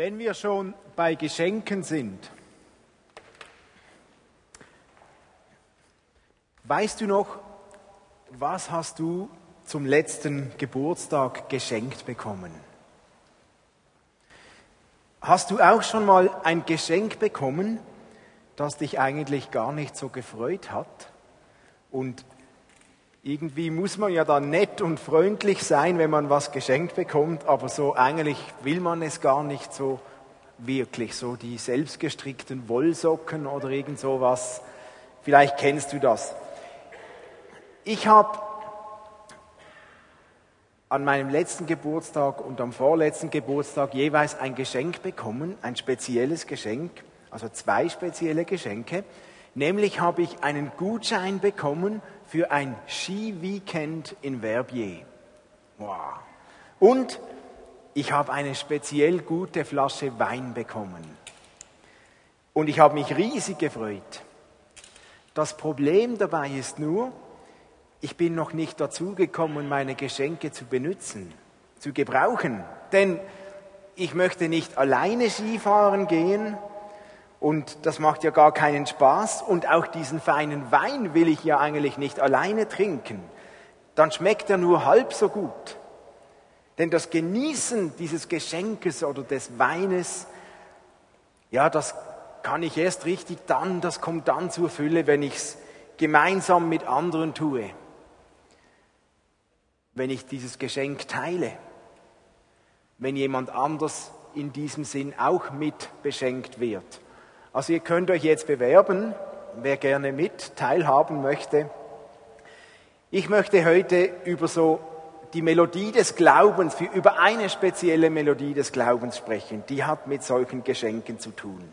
Wenn wir schon bei Geschenken sind, weißt du noch, was hast du zum letzten Geburtstag geschenkt bekommen? Hast du auch schon mal ein Geschenk bekommen, das dich eigentlich gar nicht so gefreut hat? Und irgendwie muss man ja dann nett und freundlich sein, wenn man was geschenkt bekommt, aber so eigentlich will man es gar nicht so wirklich, so die selbstgestrickten Wollsocken oder irgend sowas. Vielleicht kennst du das. Ich habe an meinem letzten Geburtstag und am vorletzten Geburtstag jeweils ein Geschenk bekommen, ein spezielles Geschenk, also zwei spezielle Geschenke. Nämlich habe ich einen Gutschein bekommen für ein Skiweekend in Verbier. Wow. Und ich habe eine speziell gute Flasche Wein bekommen. Und ich habe mich riesig gefreut. Das Problem dabei ist nur, ich bin noch nicht dazu gekommen, meine Geschenke zu benutzen, zu gebrauchen. Denn ich möchte nicht alleine Skifahren gehen, und das macht ja gar keinen Spaß. Und auch diesen feinen Wein will ich ja eigentlich nicht alleine trinken. Dann schmeckt er nur halb so gut. Denn das Genießen dieses Geschenkes oder des Weines, ja, das kann ich erst richtig dann, das kommt dann zur Fülle, wenn ich es gemeinsam mit anderen tue. Wenn ich dieses Geschenk teile. Wenn jemand anders in diesem Sinn auch mit beschenkt wird. Also ihr könnt euch jetzt bewerben, wer gerne mit teilhaben möchte. Ich möchte heute über so die Melodie des Glaubens, über eine spezielle Melodie des Glaubens sprechen. Die hat mit solchen Geschenken zu tun.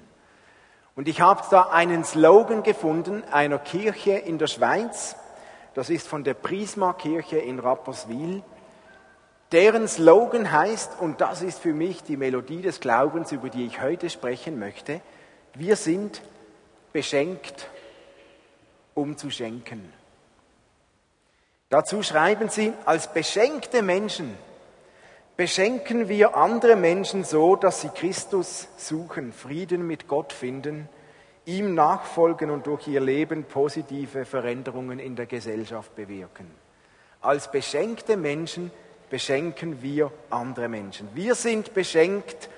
Und ich habe da einen Slogan gefunden einer Kirche in der Schweiz. Das ist von der Prisma-Kirche in Rapperswil. Deren Slogan heißt, und das ist für mich die Melodie des Glaubens, über die ich heute sprechen möchte, wir sind beschenkt, um zu schenken. Dazu schreiben sie, als beschenkte Menschen beschenken wir andere Menschen so, dass sie Christus suchen, Frieden mit Gott finden, ihm nachfolgen und durch ihr Leben positive Veränderungen in der Gesellschaft bewirken. Als beschenkte Menschen beschenken wir andere Menschen. Wir sind beschenkt,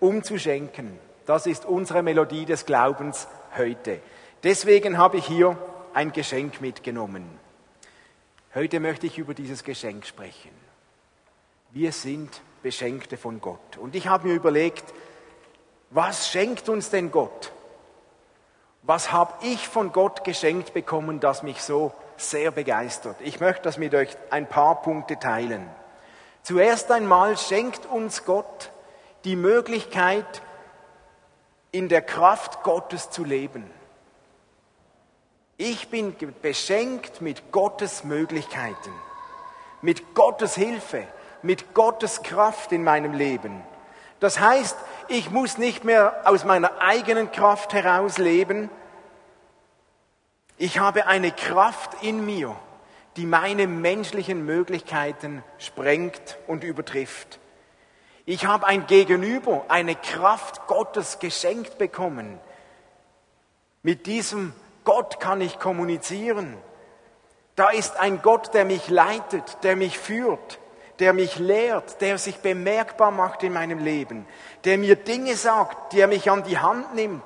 um zu schenken. Das ist unsere Melodie des Glaubens heute. Deswegen habe ich hier ein Geschenk mitgenommen. Heute möchte ich über dieses Geschenk sprechen. Wir sind Beschenkte von Gott. Und ich habe mir überlegt, was schenkt uns denn Gott? Was habe ich von Gott geschenkt bekommen, das mich so sehr begeistert? Ich möchte das mit euch ein paar Punkte teilen. Zuerst einmal schenkt uns Gott die Möglichkeit, in der Kraft Gottes zu leben. Ich bin beschenkt mit Gottes Möglichkeiten, mit Gottes Hilfe, mit Gottes Kraft in meinem Leben. Das heißt, ich muss nicht mehr aus meiner eigenen Kraft heraus leben. Ich habe eine Kraft in mir, die meine menschlichen Möglichkeiten sprengt und übertrifft. Ich habe ein Gegenüber, eine Kraft Gottes geschenkt bekommen. Mit diesem Gott kann ich kommunizieren. Da ist ein Gott, der mich leitet, der mich führt, der mich lehrt, der sich bemerkbar macht in meinem Leben, der mir Dinge sagt, der mich an die Hand nimmt.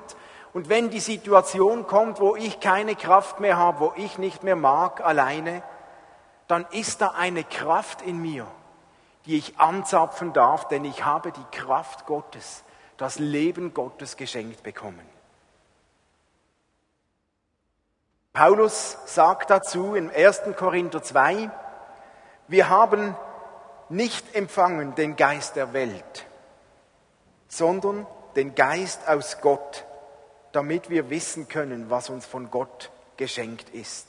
Und wenn die Situation kommt, wo ich keine Kraft mehr habe, wo ich nicht mehr mag alleine, dann ist da eine Kraft in mir, die ich anzapfen darf, denn ich habe die Kraft Gottes, das Leben Gottes geschenkt bekommen. Paulus sagt dazu in 1. Korinther 2, wir haben nicht empfangen den Geist der Welt, sondern den Geist aus Gott, damit wir wissen können, was uns von Gott geschenkt ist.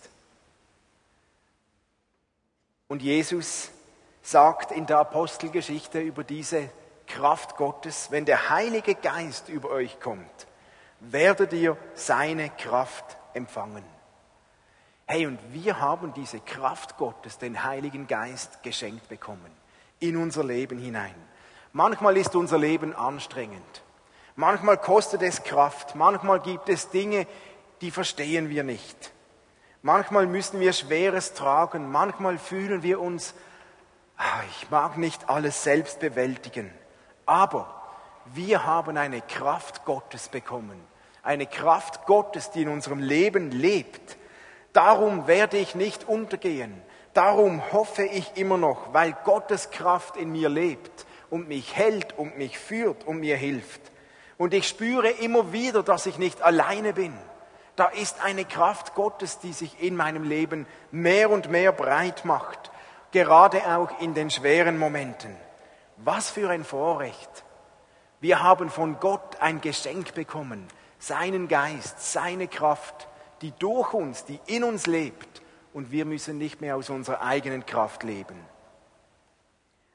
Und Jesus sagt in der Apostelgeschichte über diese Kraft Gottes, wenn der Heilige Geist über euch kommt, werdet ihr seine Kraft empfangen. Hey, und wir haben diese Kraft Gottes, den Heiligen Geist, geschenkt bekommen in unser Leben hinein. Manchmal ist unser Leben anstrengend. Manchmal kostet es Kraft. Manchmal gibt es Dinge, die verstehen wir nicht. Manchmal müssen wir Schweres tragen. Manchmal fühlen wir uns, ich mag nicht alles selbst bewältigen. Aber wir haben eine Kraft Gottes bekommen. Eine Kraft Gottes, die in unserem Leben lebt. Darum werde ich nicht untergehen. Darum hoffe ich immer noch, weil Gottes Kraft in mir lebt und mich hält und mich führt und mir hilft. Und ich spüre immer wieder, dass ich nicht alleine bin. Da ist eine Kraft Gottes, die sich in meinem Leben mehr und mehr breit macht, gerade auch in den schweren Momenten. Was für ein Vorrecht. Wir haben von Gott ein Geschenk bekommen, seinen Geist, seine Kraft, die durch uns, die in uns lebt und wir müssen nicht mehr aus unserer eigenen Kraft leben.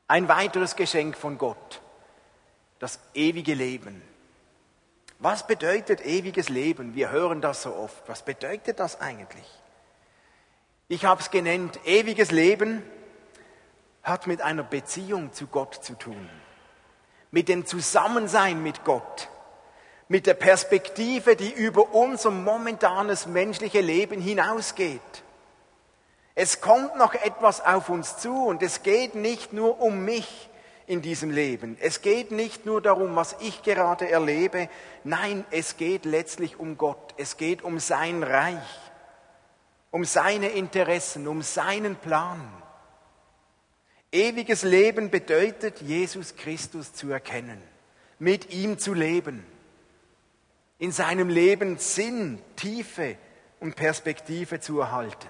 Ein weiteres Geschenk von Gott, das ewige Leben. Was bedeutet ewiges Leben? Wir hören das so oft. Was bedeutet das eigentlich? Ich habe es genannt, ewiges Leben hat mit einer Beziehung zu Gott zu tun, mit dem Zusammensein mit Gott, mit der Perspektive, die über unser momentanes menschliche Leben hinausgeht. Es kommt noch etwas auf uns zu und es geht nicht nur um mich in diesem Leben. Es geht nicht nur darum, was ich gerade erlebe. Nein, es geht letztlich um Gott. Es geht um sein Reich, um seine Interessen, um seinen Plan. Ewiges Leben bedeutet, Jesus Christus zu erkennen, mit ihm zu leben, in seinem Leben Sinn, Tiefe und Perspektive zu erhalten.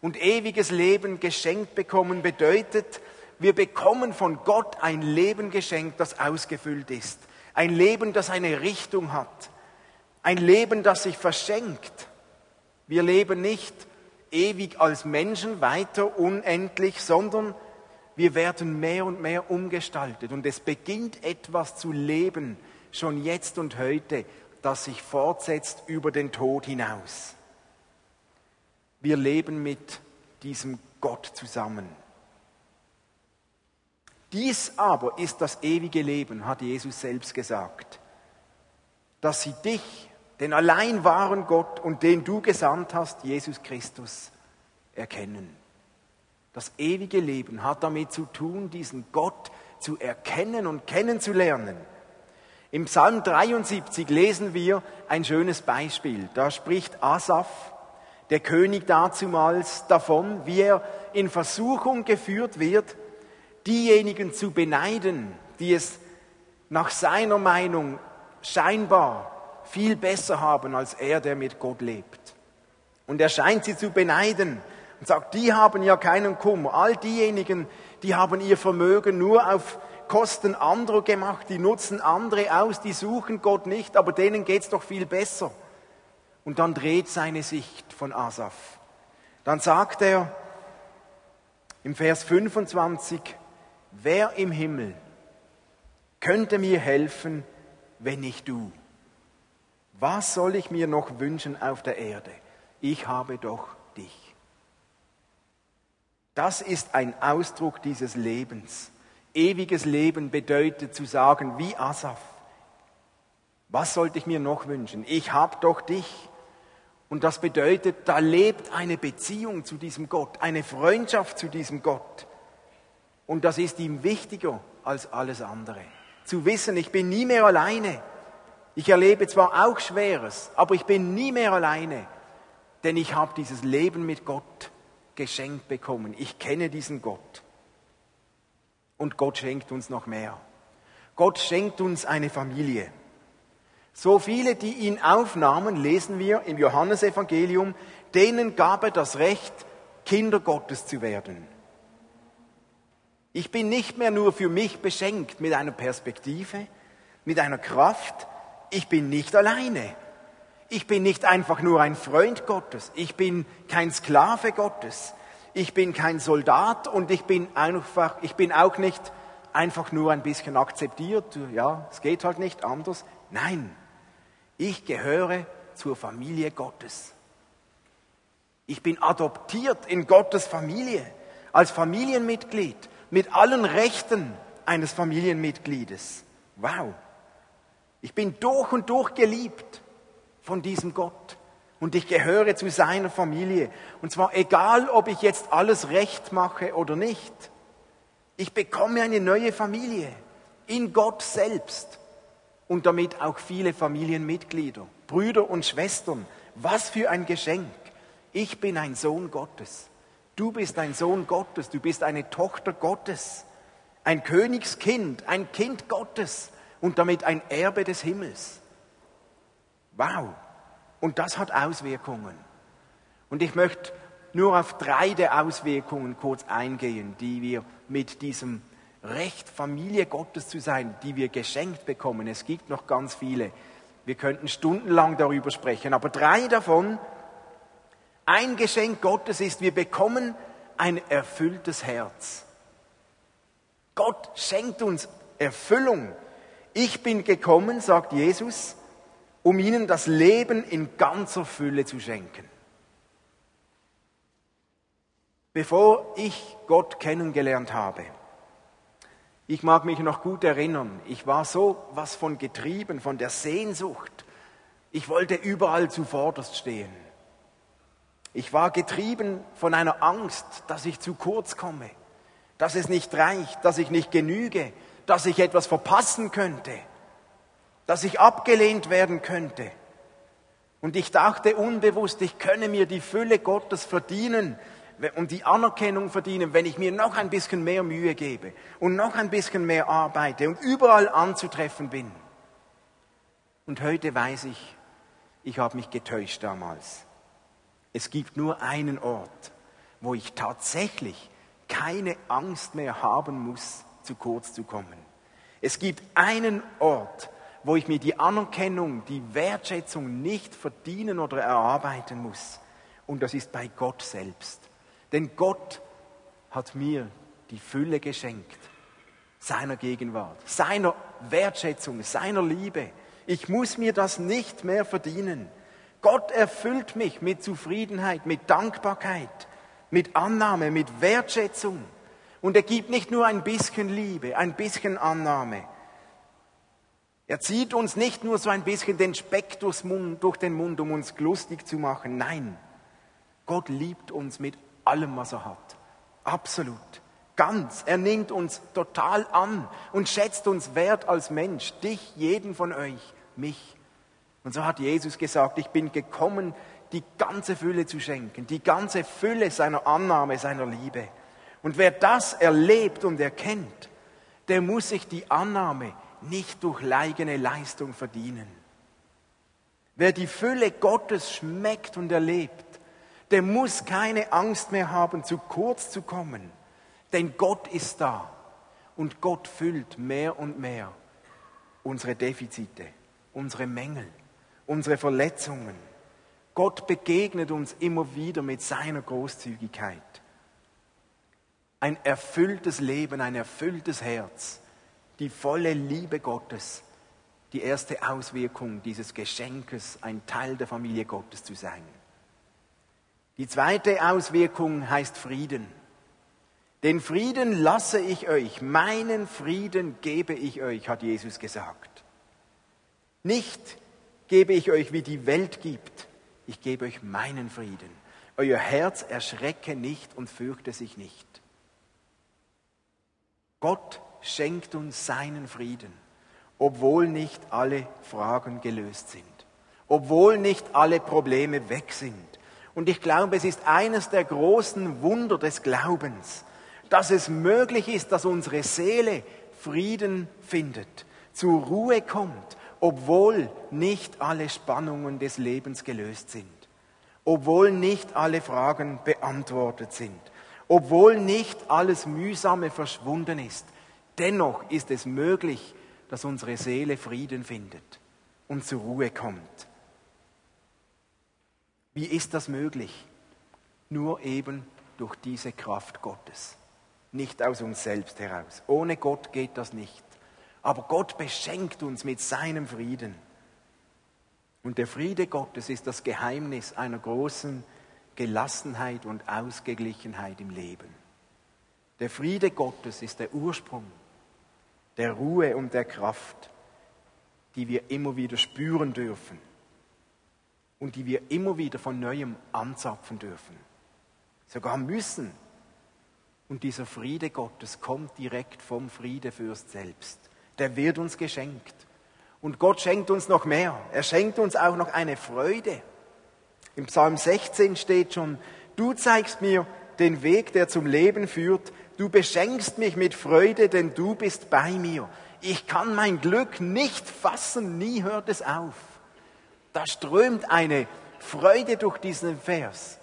Und ewiges Leben geschenkt bekommen bedeutet, wir bekommen von Gott ein Leben geschenkt, das ausgefüllt ist. Ein Leben, das eine Richtung hat. Ein Leben, das sich verschenkt. Wir leben nicht ewig als Menschen weiter unendlich, sondern wir werden mehr und mehr umgestaltet. Und es beginnt etwas zu leben, schon jetzt und heute, das sich fortsetzt über den Tod hinaus. Wir leben mit diesem Gott zusammen. Dies aber ist das ewige Leben, hat Jesus selbst gesagt, dass sie dich, den allein wahren Gott und den du gesandt hast, Jesus Christus, erkennen. Das ewige Leben hat damit zu tun, diesen Gott zu erkennen und kennenzulernen. Im Psalm 73 lesen wir ein schönes Beispiel. Da spricht Asaph, der König dazumals davon, wie er in Versuchung geführt wird, diejenigen zu beneiden, die es nach seiner Meinung scheinbar viel besser haben als er, der mit Gott lebt. Und er scheint sie zu beneiden und sagt, die haben ja keinen Kummer. All diejenigen, die haben ihr Vermögen nur auf Kosten anderer gemacht, die nutzen andere aus, die suchen Gott nicht, aber denen geht's doch viel besser. Und dann dreht seine Sicht von Asaf. Dann sagt er im Vers 25, wer im Himmel könnte mir helfen, wenn nicht du? Was soll ich mir noch wünschen auf der Erde? Ich habe doch dich. Das ist ein Ausdruck dieses Lebens. Ewiges Leben bedeutet zu sagen, wie Asaf, was sollte ich mir noch wünschen? Ich habe doch dich. Und das bedeutet, da lebt eine Beziehung zu diesem Gott, eine Freundschaft zu diesem Gott. Und das ist ihm wichtiger als alles andere. Zu wissen, ich bin nie mehr alleine. Ich erlebe zwar auch Schweres, aber ich bin nie mehr alleine, denn ich habe dieses Leben mit Gott geschenkt bekommen. Ich kenne diesen Gott. Und Gott schenkt uns noch mehr. Gott schenkt uns eine Familie. So viele, die ihn aufnahmen, lesen wir im Johannesevangelium, denen gab er das Recht, Kinder Gottes zu werden. Ich bin nicht mehr nur für mich beschenkt mit einer Perspektive, mit einer Kraft. Ich bin nicht alleine. Ich bin nicht einfach nur ein Freund Gottes. Ich bin kein Sklave Gottes. Ich bin kein Soldat und ich bin einfach, ich bin auch nicht einfach nur ein bisschen akzeptiert. Ja, es geht halt nicht anders. Nein, ich gehöre zur Familie Gottes. Ich bin adoptiert in Gottes Familie als Familienmitglied mit allen Rechten, eines Familienmitgliedes. Wow. Ich bin durch und durch geliebt von diesem Gott. Und ich gehöre zu seiner Familie. Und zwar egal, ob ich jetzt alles recht mache oder nicht. Ich bekomme eine neue Familie in Gott selbst und damit auch viele Familienmitglieder, Brüder und Schwestern. Was für ein Geschenk. Ich bin ein Sohn Gottes. Du bist ein Sohn Gottes. Du bist eine Tochter Gottes. Ein Königskind, ein Kind Gottes und damit ein Erbe des Himmels. Wow. Und das hat Auswirkungen. Und ich möchte nur auf drei der Auswirkungen kurz eingehen, die wir mit diesem Recht, Familie Gottes zu sein, die wir geschenkt bekommen. Es gibt noch ganz viele. Wir könnten stundenlang darüber sprechen, aber drei davon. Ein Geschenk Gottes ist, wir bekommen ein erfülltes Herz. Gott schenkt uns Erfüllung. Ich bin gekommen, sagt Jesus, um ihnen das Leben in ganzer Fülle zu schenken. Bevor ich Gott kennengelernt habe, ich mag mich noch gut erinnern, ich war so was von getrieben, von der Sehnsucht. Ich wollte überall zuvorderst stehen. Ich war getrieben von einer Angst, dass ich zu kurz komme, dass es nicht reicht, dass ich nicht genüge, dass ich etwas verpassen könnte, dass ich abgelehnt werden könnte. Und ich dachte unbewusst, ich könne mir die Fülle Gottes verdienen, und die Anerkennung verdienen, wenn ich mir noch ein bisschen mehr Mühe gebe und noch ein bisschen mehr arbeite und überall anzutreffen bin. Und heute weiß ich, ich habe mich getäuscht damals. Es gibt nur einen Ort, wo ich tatsächlich keine Angst mehr haben muss, zu kurz zu kommen. Es gibt einen Ort, wo ich mir die Anerkennung, die Wertschätzung nicht verdienen oder erarbeiten muss. Und das ist bei Gott selbst. Denn Gott hat mir die Fülle geschenkt seiner Gegenwart, seiner Wertschätzung, seiner Liebe. Ich muss mir das nicht mehr verdienen. Gott erfüllt mich mit Zufriedenheit, mit Dankbarkeit, mit Annahme, mit Wertschätzung. Und er gibt nicht nur ein bisschen Liebe, ein bisschen Annahme. Er zieht uns nicht nur so ein bisschen den Speck durch den Mund, um uns lustig zu machen. Nein, Gott liebt uns mit allem, was er hat. Absolut. Ganz. Er nimmt uns total an und schätzt uns wert als Mensch. Dich, jeden von euch, mich. Und so hat Jesus gesagt, ich bin gekommen, die ganze Fülle zu schenken, die ganze Fülle seiner Annahme, seiner Liebe. Und wer das erlebt und erkennt, der muss sich die Annahme nicht durch eigene Leistung verdienen. Wer die Fülle Gottes schmeckt und erlebt, der muss keine Angst mehr haben, zu kurz zu kommen. Denn Gott ist da und Gott füllt mehr und mehr unsere Defizite, unsere Mängel, unsere Verletzungen. Gott begegnet uns immer wieder mit seiner Großzügigkeit. Ein erfülltes Leben, ein erfülltes Herz, die volle Liebe Gottes, die erste Auswirkung dieses Geschenkes, ein Teil der Familie Gottes zu sein. Die zweite Auswirkung heißt Frieden. Den Frieden lasse ich euch, meinen Frieden gebe ich euch, hat Jesus gesagt. Nicht gebe ich euch, wie die Welt gibt, ich gebe euch meinen Frieden. Euer Herz erschrecke nicht und fürchte sich nicht. Gott schenkt uns seinen Frieden, obwohl nicht alle Fragen gelöst sind, obwohl nicht alle Probleme weg sind und ich glaube, es ist eines der großen Wunder des Glaubens, dass es möglich ist, dass unsere Seele Frieden findet, zur Ruhe kommt, obwohl nicht alle Spannungen des Lebens gelöst sind, obwohl nicht alle Fragen beantwortet sind, obwohl nicht alles Mühsame verschwunden ist. Dennoch ist es möglich, dass unsere Seele Frieden findet und zur Ruhe kommt. Wie ist das möglich? Nur eben durch diese Kraft Gottes, nicht aus uns selbst heraus. Ohne Gott geht das nicht. Aber Gott beschenkt uns mit seinem Frieden. Und der Friede Gottes ist das Geheimnis einer großen Gelassenheit und Ausgeglichenheit im Leben. Der Friede Gottes ist der Ursprung der Ruhe und der Kraft, die wir immer wieder spüren dürfen und die wir immer wieder von neuem anzapfen dürfen, sogar müssen. Und dieser Friede Gottes kommt direkt vom Friedefürst selbst. Der wird uns geschenkt. Und Gott schenkt uns noch mehr. Er schenkt uns auch noch eine Freude. Im Psalm 16 steht schon, du zeigst mir den Weg, der zum Leben führt. Du beschenkst mich mit Freude, denn du bist bei mir. Ich kann mein Glück nicht fassen, nie hört es auf. Da strömt eine Freude durch diesen Vers.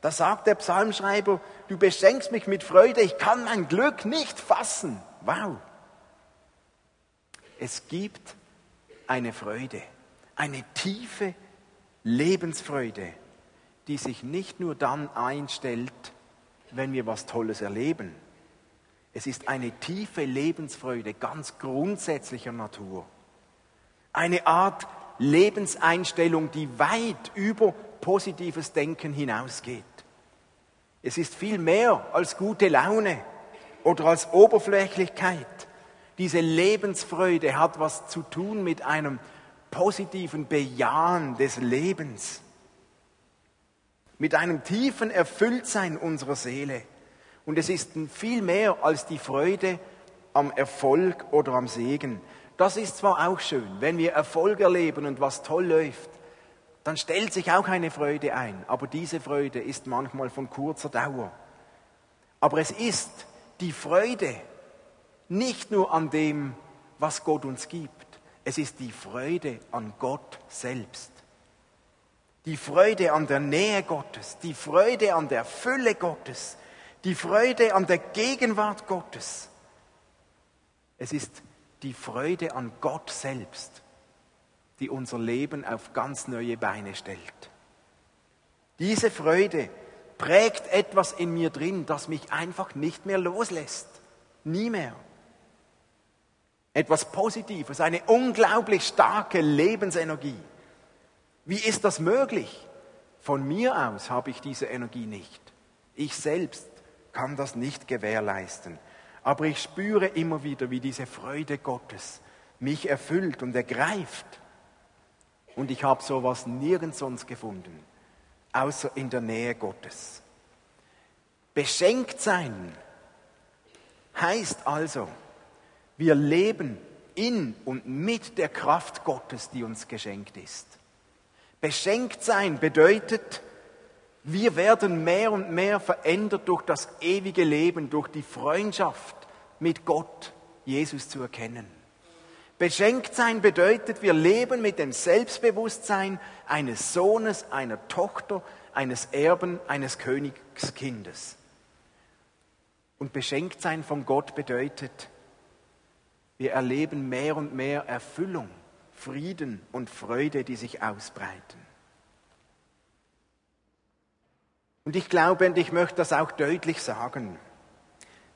Da sagt der Psalmschreiber, du beschenkst mich mit Freude, ich kann mein Glück nicht fassen. Wow. Es gibt eine Freude, eine tiefe Lebensfreude, die sich nicht nur dann einstellt, wenn wir was Tolles erleben. Es ist eine tiefe Lebensfreude ganz grundsätzlicher Natur. Eine Art Lebenseinstellung, die weit über positives Denken hinausgeht. Es ist viel mehr als gute Laune oder als Oberflächlichkeit. Diese Lebensfreude hat was zu tun mit einem positiven Bejahen des Lebens, mit einem tiefen Erfülltsein unserer Seele. Und es ist viel mehr als die Freude am Erfolg oder am Segen. Das ist zwar auch schön, wenn wir Erfolg erleben und was toll läuft, dann stellt sich auch eine Freude ein, aber diese Freude ist manchmal von kurzer Dauer. Aber es ist die Freude, nicht nur an dem, was Gott uns gibt. Es ist die Freude an Gott selbst. Die Freude an der Nähe Gottes, die Freude an der Fülle Gottes, die Freude an der Gegenwart Gottes. Es ist die Freude an Gott selbst, die unser Leben auf ganz neue Beine stellt. Diese Freude prägt etwas in mir drin, das mich einfach nicht mehr loslässt. Nie mehr etwas Positives, eine unglaublich starke Lebensenergie. Wie ist das möglich? Von mir aus habe ich diese Energie nicht. Ich selbst kann das nicht gewährleisten. Aber ich spüre immer wieder, wie diese Freude Gottes mich erfüllt und ergreift. Und ich habe sowas nirgends sonst gefunden, außer in der Nähe Gottes. Beschenkt sein heißt also, wir leben in und mit der Kraft Gottes, die uns geschenkt ist. Beschenkt sein bedeutet, wir werden mehr und mehr verändert durch das ewige Leben, durch die Freundschaft mit Gott, Jesus zu erkennen. Beschenkt sein bedeutet, wir leben mit dem Selbstbewusstsein eines Sohnes, einer Tochter, eines Erben, eines Königskindes. Und beschenkt sein von Gott bedeutet, wir erleben mehr und mehr Erfüllung, Frieden und Freude, die sich ausbreiten. Und ich glaube, und ich möchte das auch deutlich sagen,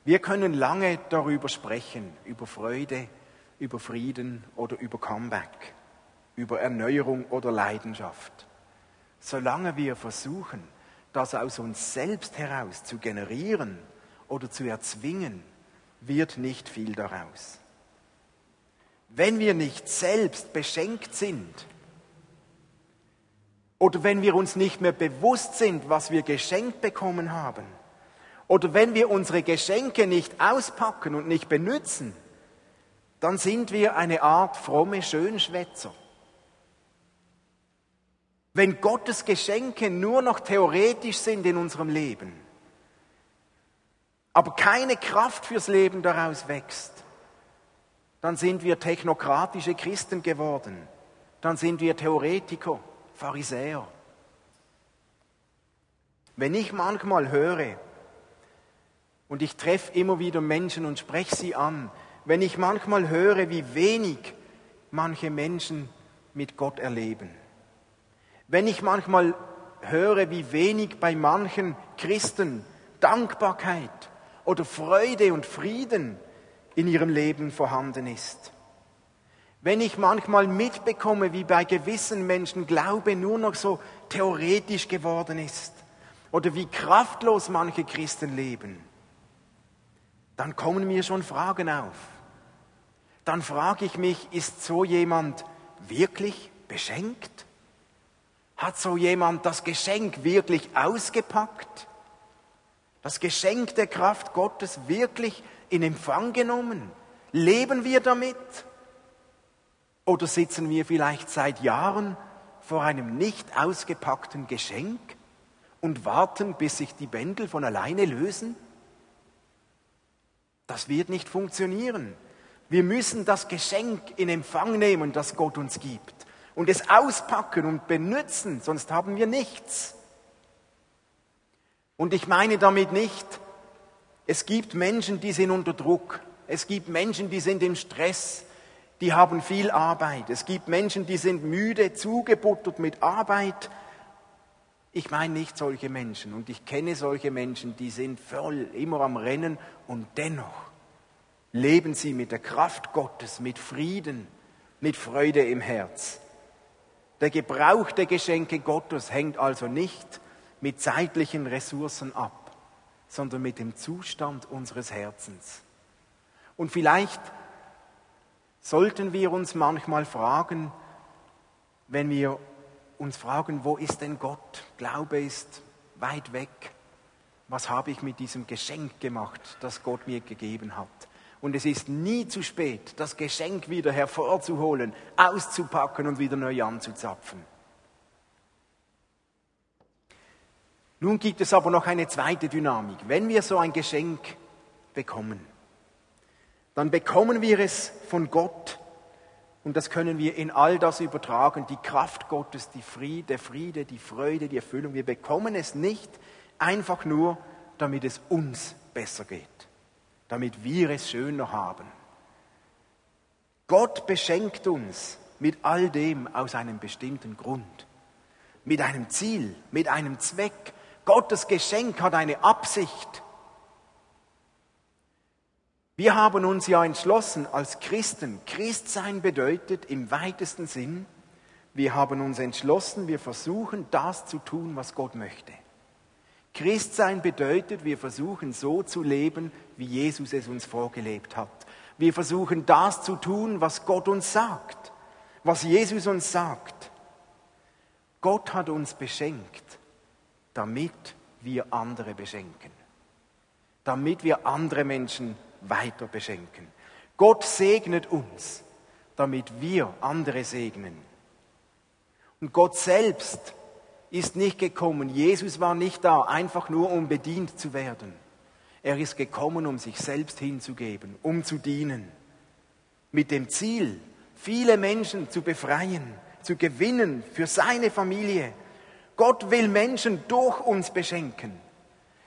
wir können lange darüber sprechen, über Freude, über Frieden oder über Comeback, über Erneuerung oder Leidenschaft. Solange wir versuchen, das aus uns selbst heraus zu generieren oder zu erzwingen, wird nicht viel daraus. Wenn wir nicht selbst beschenkt sind oder wenn wir uns nicht mehr bewusst sind, was wir geschenkt bekommen haben oder wenn wir unsere Geschenke nicht auspacken und nicht benutzen, dann sind wir eine Art fromme Schönschwätzer. Wenn Gottes Geschenke nur noch theoretisch sind in unserem Leben, aber keine Kraft fürs Leben daraus wächst, dann sind wir technokratische Christen geworden. Dann sind wir Theoretiker, Pharisäer. Wenn ich manchmal höre, und ich treffe immer wieder Menschen und spreche sie an, wenn ich manchmal höre, wie wenig manche Menschen mit Gott erleben, wenn ich manchmal höre, wie wenig bei manchen Christen Dankbarkeit oder Freude und Frieden in ihrem Leben vorhanden ist. Wenn ich manchmal mitbekomme, wie bei gewissen Menschen Glaube nur noch so theoretisch geworden ist oder wie kraftlos manche Christen leben, dann kommen mir schon Fragen auf. dann frage ich mich, ist so jemand wirklich beschenkt? Hat so jemand das Geschenk wirklich ausgepackt? Das Geschenk der Kraft Gottes wirklich in Empfang genommen? Leben wir damit? Oder sitzen wir vielleicht seit Jahren vor einem nicht ausgepackten Geschenk und warten, bis sich die Bändel von alleine lösen? Das wird nicht funktionieren. Wir müssen das Geschenk in Empfang nehmen, das Gott uns gibt und es auspacken und benutzen, sonst haben wir nichts. Und ich meine damit nicht, es gibt Menschen, die sind unter Druck. Es gibt Menschen, die sind im Stress, die haben viel Arbeit. Es gibt Menschen, die sind müde, zugebuttert mit Arbeit. Ich meine nicht solche Menschen und ich kenne solche Menschen, die sind voll immer am Rennen und dennoch leben sie mit der Kraft Gottes, mit Frieden, mit Freude im Herz. Der Gebrauch der Geschenke Gottes hängt also nicht mit zeitlichen Ressourcen ab, sondern mit dem Zustand unseres Herzens. Und vielleicht sollten wir uns manchmal fragen, wenn wir uns fragen, wo ist denn Gott? Glaube ist weit weg. Was habe ich mit diesem Geschenk gemacht, das Gott mir gegeben hat? Und es ist nie zu spät, das Geschenk wieder hervorzuholen, auszupacken und wieder neu anzuzapfen. Nun gibt es aber noch eine zweite Dynamik. Wenn wir so ein Geschenk bekommen, dann bekommen wir es von Gott und das können wir in all das übertragen, die Kraft Gottes, die Friede, der Friede, die Freude, die Erfüllung. Wir bekommen es nicht einfach nur, damit es uns besser geht damit wir es schöner haben. Gott beschenkt uns mit all dem aus einem bestimmten Grund, mit einem Ziel, mit einem Zweck. Gottes Geschenk hat eine Absicht. Wir haben uns ja entschlossen als Christen, Christsein bedeutet im weitesten Sinn, wir haben uns entschlossen, wir versuchen das zu tun, was Gott möchte. Christsein bedeutet, wir versuchen so zu leben, wie Jesus es uns vorgelebt hat. Wir versuchen das zu tun, was Gott uns sagt, was Jesus uns sagt. Gott hat uns beschenkt, damit wir andere beschenken, damit wir andere Menschen weiter beschenken. Gott segnet uns, damit wir andere segnen. Und Gott selbst ist nicht gekommen, Jesus war nicht da, einfach nur um bedient zu werden. Er ist gekommen, um sich selbst hinzugeben, um zu dienen. Mit dem Ziel, viele Menschen zu befreien, zu gewinnen für seine Familie. Gott will Menschen durch uns beschenken.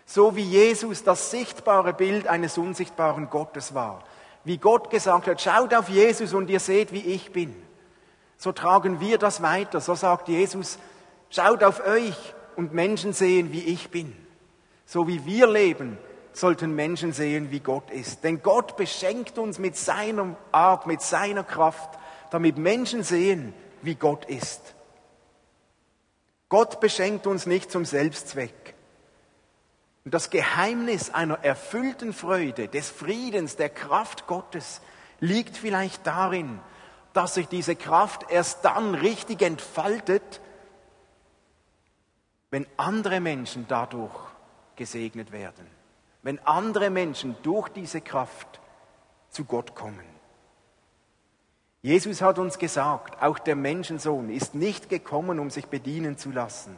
So wie Jesus das sichtbare Bild eines unsichtbaren Gottes war. Wie Gott gesagt hat, schaut auf Jesus und ihr seht, wie ich bin. So tragen wir das weiter. So sagt Jesus, Schaut auf euch und Menschen sehen, wie ich bin. So wie wir leben, sollten Menschen sehen, wie Gott ist. Denn Gott beschenkt uns mit seiner Art, mit seiner Kraft, damit Menschen sehen, wie Gott ist. Gott beschenkt uns nicht zum Selbstzweck. Und das Geheimnis einer erfüllten Freude, des Friedens, der Kraft Gottes liegt vielleicht darin, dass sich diese Kraft erst dann richtig entfaltet, wenn andere Menschen dadurch gesegnet werden, wenn andere Menschen durch diese Kraft zu Gott kommen. Jesus hat uns gesagt, auch der Menschensohn ist nicht gekommen, um sich bedienen zu lassen.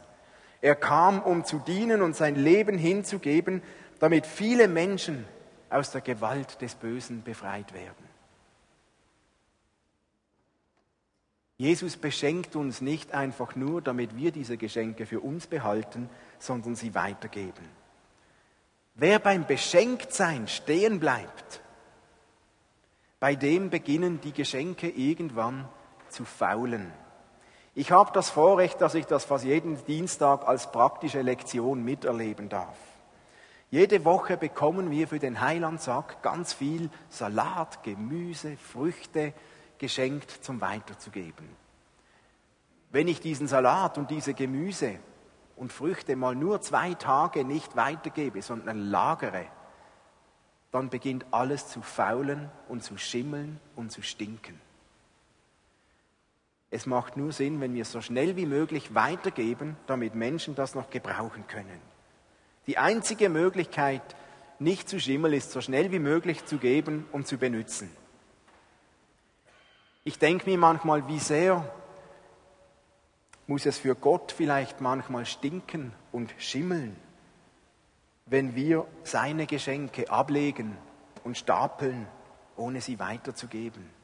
Er kam, um zu dienen und sein Leben hinzugeben, damit viele Menschen aus der Gewalt des Bösen befreit werden. Jesus beschenkt uns nicht einfach nur, damit wir diese Geschenke für uns behalten, sondern sie weitergeben. Wer beim Beschenktsein stehen bleibt, bei dem beginnen die Geschenke irgendwann zu faulen. Ich habe das Vorrecht, dass ich das fast jeden Dienstag als praktische Lektion miterleben darf. Jede Woche bekommen wir für den Heilandsack ganz viel Salat, Gemüse, Früchte, geschenkt zum Weiterzugeben. Wenn ich diesen Salat und diese Gemüse und Früchte mal nur zwei Tage nicht weitergebe, sondern lagere, dann beginnt alles zu faulen und zu schimmeln und zu stinken. Es macht nur Sinn, wenn wir so schnell wie möglich weitergeben, damit Menschen das noch gebrauchen können. Die einzige Möglichkeit, nicht zu schimmeln, ist so schnell wie möglich zu geben und zu benutzen. Ich denke mir manchmal, wie sehr muss es für Gott vielleicht manchmal stinken und schimmeln, wenn wir seine Geschenke ablegen und stapeln, ohne sie weiterzugeben.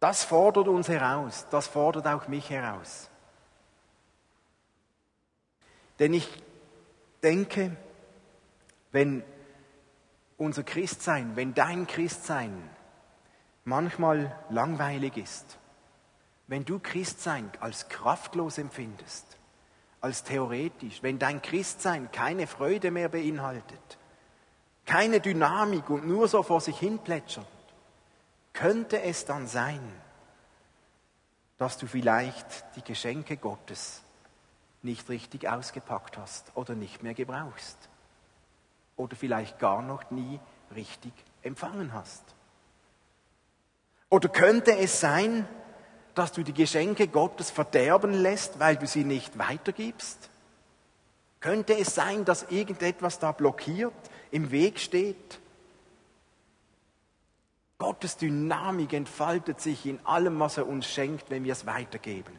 Das fordert uns heraus, das fordert auch mich heraus. Denn ich denke, wenn unser Christsein, wenn dein Christsein manchmal langweilig ist, wenn du Christsein als kraftlos empfindest, als theoretisch, wenn dein Christsein keine Freude mehr beinhaltet, keine Dynamik und nur so vor sich hin plätschert, könnte es dann sein, dass du vielleicht die Geschenke Gottes nicht richtig ausgepackt hast oder nicht mehr gebrauchst oder vielleicht gar noch nie richtig empfangen hast. Oder könnte es sein, dass du die Geschenke Gottes verderben lässt, weil du sie nicht weitergibst? Könnte es sein, dass irgendetwas da blockiert, im Weg steht? Gottes Dynamik entfaltet sich in allem, was er uns schenkt, wenn wir es weitergeben.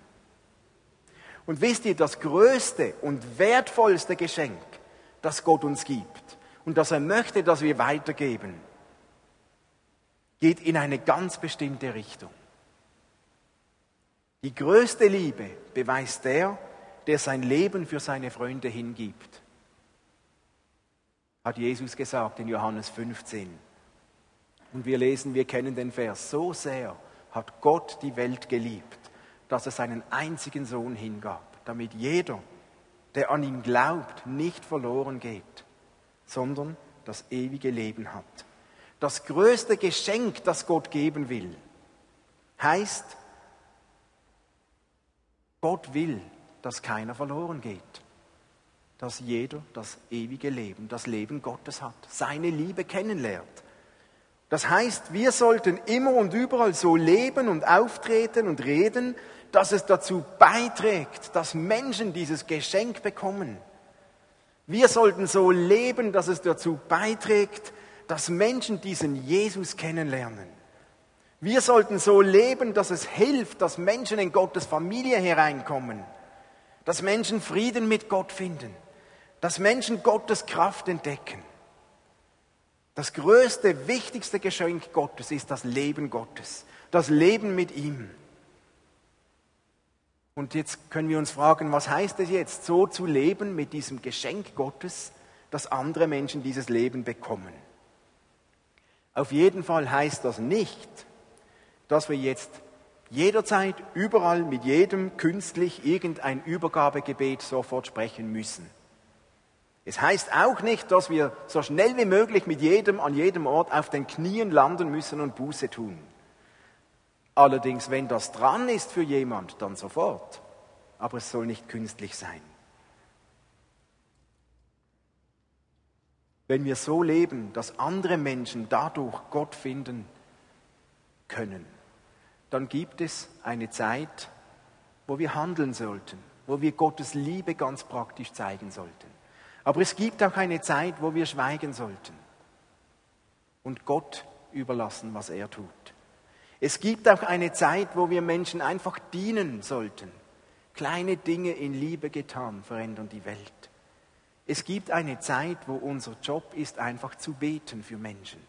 Und wisst ihr, das größte und wertvollste Geschenk, das Gott uns gibt und das er möchte, dass wir weitergeben, geht in eine ganz bestimmte Richtung. Die größte Liebe beweist der, der sein Leben für seine Freunde hingibt. Hat Jesus gesagt in Johannes 15. Und wir lesen, wir kennen den Vers, so sehr hat Gott die Welt geliebt, dass er seinen einzigen Sohn hingab, damit jeder, der an ihn glaubt, nicht verloren geht, sondern das ewige Leben hat. Das größte Geschenk, das Gott geben will, heißt, Gott will, dass keiner verloren geht, dass jeder das ewige Leben, das Leben Gottes hat, seine Liebe kennenlernt. Das heißt, wir sollten immer und überall so leben und auftreten und reden, dass es dazu beiträgt, dass Menschen dieses Geschenk bekommen. Wir sollten so leben, dass es dazu beiträgt, dass Menschen diesen Jesus kennenlernen. Wir sollten so leben, dass es hilft, dass Menschen in Gottes Familie hereinkommen, dass Menschen Frieden mit Gott finden, dass Menschen Gottes Kraft entdecken. Das größte, wichtigste Geschenk Gottes ist das Leben Gottes, das Leben mit ihm. Und jetzt können wir uns fragen, was heißt es jetzt, so zu leben mit diesem Geschenk Gottes, dass andere Menschen dieses Leben bekommen? Auf jeden Fall heißt das nicht, dass wir jetzt jederzeit, überall, mit jedem künstlich irgendein Übergabegebet sofort sprechen müssen. Es heißt auch nicht, dass wir so schnell wie möglich mit jedem an jedem Ort auf den Knien landen müssen und Buße tun. Allerdings, wenn das dran ist für jemand, dann sofort. Aber es soll nicht künstlich sein. Wenn wir so leben, dass andere Menschen dadurch Gott finden können, dann gibt es eine Zeit, wo wir handeln sollten, wo wir Gottes Liebe ganz praktisch zeigen sollten. Aber es gibt auch eine Zeit, wo wir schweigen sollten und Gott überlassen, was er tut. Es gibt auch eine Zeit, wo wir Menschen einfach dienen sollten. Kleine Dinge in Liebe getan verändern die Welt. Es gibt eine Zeit, wo unser Job ist, einfach zu beten für Menschen.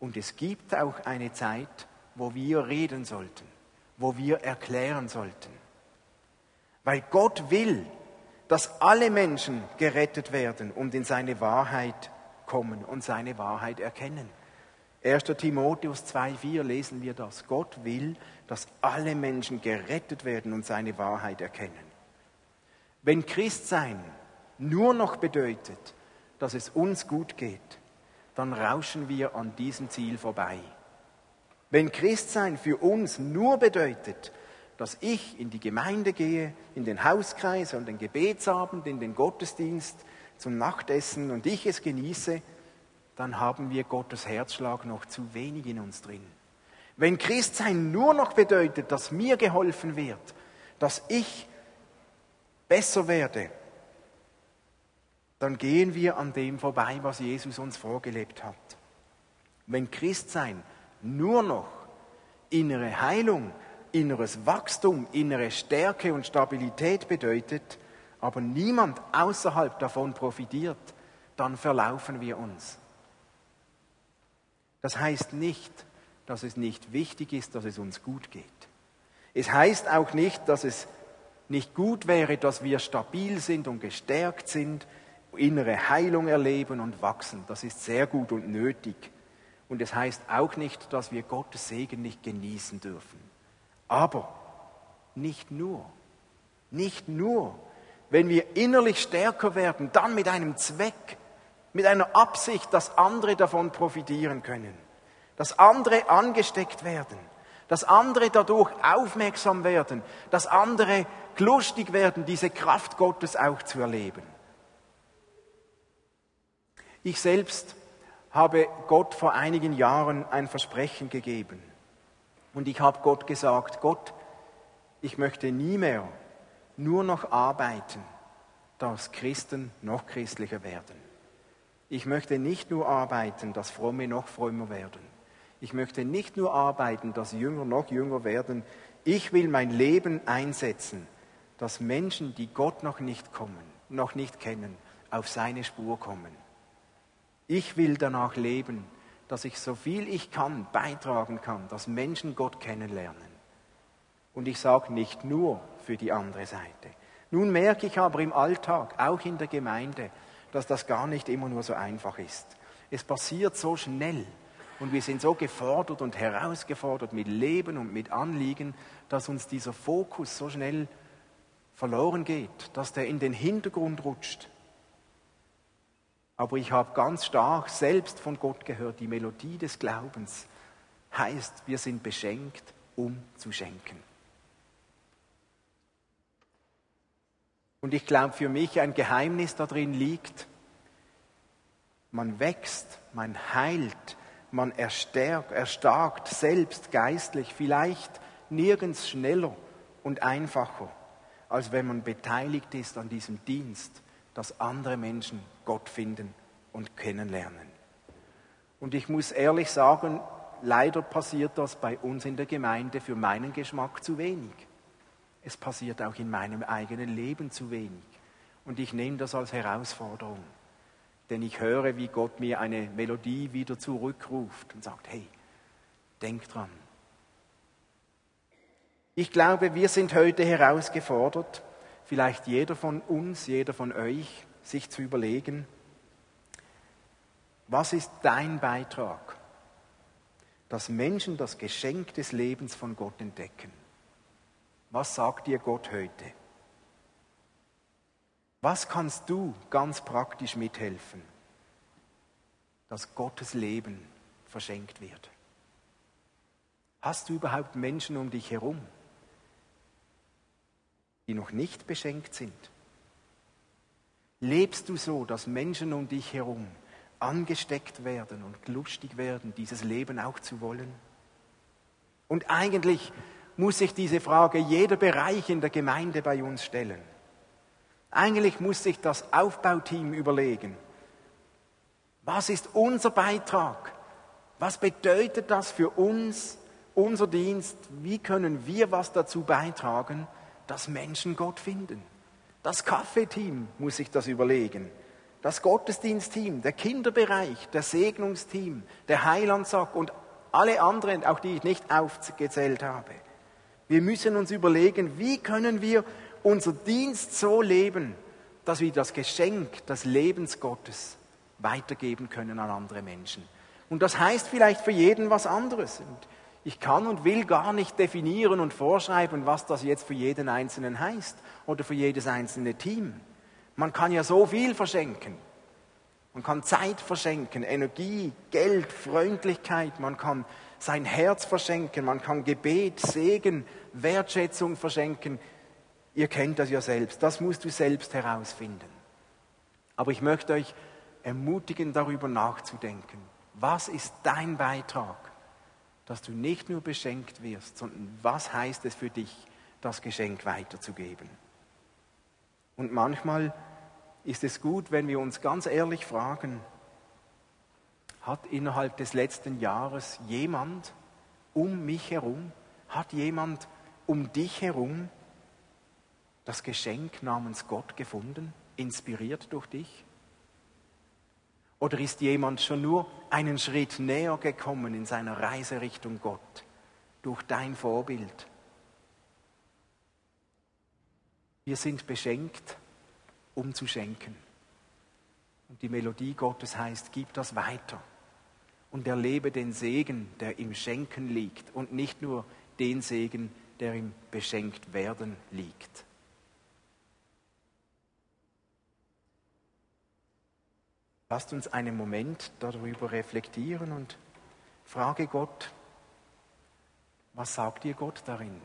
Und es gibt auch eine Zeit, wo wir reden sollten, wo wir erklären sollten. Weil Gott will, dass alle Menschen gerettet werden und in seine Wahrheit kommen und seine Wahrheit erkennen. 1. Timotheus 2.4 lesen wir das. Gott will, dass alle Menschen gerettet werden und seine Wahrheit erkennen. Wenn Christsein nur noch bedeutet, dass es uns gut geht, dann rauschen wir an diesem Ziel vorbei. Wenn Christsein für uns nur bedeutet, dass ich in die Gemeinde gehe, in den Hauskreis, an den Gebetsabend, in den Gottesdienst, zum Nachtessen und ich es genieße, dann haben wir Gottes Herzschlag noch zu wenig in uns drin. Wenn Christsein nur noch bedeutet, dass mir geholfen wird, dass ich besser werde, dann gehen wir an dem vorbei, was Jesus uns vorgelebt hat. Wenn Christsein nur noch innere Heilung, inneres Wachstum, innere Stärke und Stabilität bedeutet, aber niemand außerhalb davon profitiert, dann verlaufen wir uns. Das heißt nicht, dass es nicht wichtig ist, dass es uns gut geht. Es heißt auch nicht, dass es nicht gut wäre, dass wir stabil sind und gestärkt sind, innere Heilung erleben und wachsen. Das ist sehr gut und nötig. Und es heißt auch nicht, dass wir Gottes Segen nicht genießen dürfen. Aber nicht nur. Nicht nur. Wenn wir innerlich stärker werden, dann mit einem Zweck, mit einer Absicht, dass andere davon profitieren können, dass andere angesteckt werden, dass andere dadurch aufmerksam werden, dass andere lustig werden, diese Kraft Gottes auch zu erleben. Ich selbst habe Gott vor einigen Jahren ein Versprechen gegeben. Und ich habe Gott gesagt, Gott, ich möchte nie mehr nur noch arbeiten, dass Christen noch christlicher werden. Ich möchte nicht nur arbeiten, dass Fromme noch frömmer werden. Ich möchte nicht nur arbeiten, dass Jünger noch jünger werden. Ich will mein Leben einsetzen, dass Menschen, die Gott noch nicht kommen, noch nicht kennen, auf seine Spur kommen. Ich will danach leben, dass ich so viel ich kann beitragen kann, dass Menschen Gott kennenlernen. Und ich sage nicht nur für die andere Seite. Nun merke ich aber im Alltag, auch in der Gemeinde, dass das gar nicht immer nur so einfach ist. Es passiert so schnell und wir sind so gefordert und herausgefordert mit Leben und mit Anliegen, dass uns dieser Fokus so schnell verloren geht, dass der in den Hintergrund rutscht aber ich habe ganz stark selbst von Gott gehört, die Melodie des Glaubens heißt, wir sind beschenkt, um zu schenken. Und ich glaube, für mich ein Geheimnis darin liegt, man wächst, man heilt, man erstärkt, erstarkt selbst geistlich, vielleicht nirgends schneller und einfacher, als wenn man beteiligt ist an diesem Dienst, dass andere Menschen Gott finden und kennenlernen. Und ich muss ehrlich sagen, leider passiert das bei uns in der Gemeinde für meinen Geschmack zu wenig. Es passiert auch in meinem eigenen Leben zu wenig. Und ich nehme das als Herausforderung. Denn ich höre, wie Gott mir eine Melodie wieder zurückruft und sagt, hey, denk dran. Ich glaube, wir sind heute herausgefordert, vielleicht jeder von uns, jeder von euch, sich zu überlegen, was ist dein Beitrag, dass Menschen das Geschenk des Lebens von Gott entdecken? Was sagt dir Gott heute? Was kannst du ganz praktisch mithelfen, dass Gottes Leben verschenkt wird? Hast du überhaupt Menschen um dich herum, die noch nicht beschenkt sind? Lebst du so, dass Menschen um dich herum angesteckt werden und lustig werden, dieses Leben auch zu wollen? Und eigentlich muss sich diese Frage jeder Bereich in der Gemeinde bei uns stellen. Eigentlich muss sich das Aufbauteam überlegen, was ist unser Beitrag? Was bedeutet das für uns, unser Dienst? Wie können wir was dazu beitragen, dass Menschen Gott finden. Das Kaffeeteam muss sich das überlegen. Das Gottesdienstteam, der Kinderbereich, der Segnungsteam, der Heilandsack und alle anderen, auch die ich nicht aufgezählt habe. Wir müssen uns überlegen, wie können wir unser Dienst so leben, dass wir das Geschenk des Lebens Gottes weitergeben können an andere Menschen. Und das heißt vielleicht für jeden was anderes. Und ich kann und will gar nicht definieren und vorschreiben, was das jetzt für jeden Einzelnen heißt oder für jedes einzelne Team. Man kann ja so viel verschenken. Man kann Zeit verschenken, Energie, Geld, Freundlichkeit, man kann sein Herz verschenken, man kann Gebet, Segen, Wertschätzung verschenken. Ihr kennt das ja selbst, das musst du selbst herausfinden. Aber ich möchte euch ermutigen, darüber nachzudenken. Was ist dein Beitrag, dass du nicht nur beschenkt wirst, sondern was heißt es für dich, das Geschenk weiterzugeben? Und manchmal ist es gut, wenn wir uns ganz ehrlich fragen, hat innerhalb des letzten Jahres jemand um mich herum, hat jemand um dich herum das Geschenk namens Gott gefunden, inspiriert durch dich? Oder ist jemand schon nur einen Schritt näher gekommen in seiner Reise Richtung Gott durch dein Vorbild? Wir sind beschenkt, um zu schenken. Und die Melodie Gottes heißt, gib das weiter und erlebe den Segen, der im Schenken liegt und nicht nur den Segen, der im beschenkt werden liegt. Lasst uns einen Moment darüber reflektieren und frage Gott, was sagt dir Gott darin?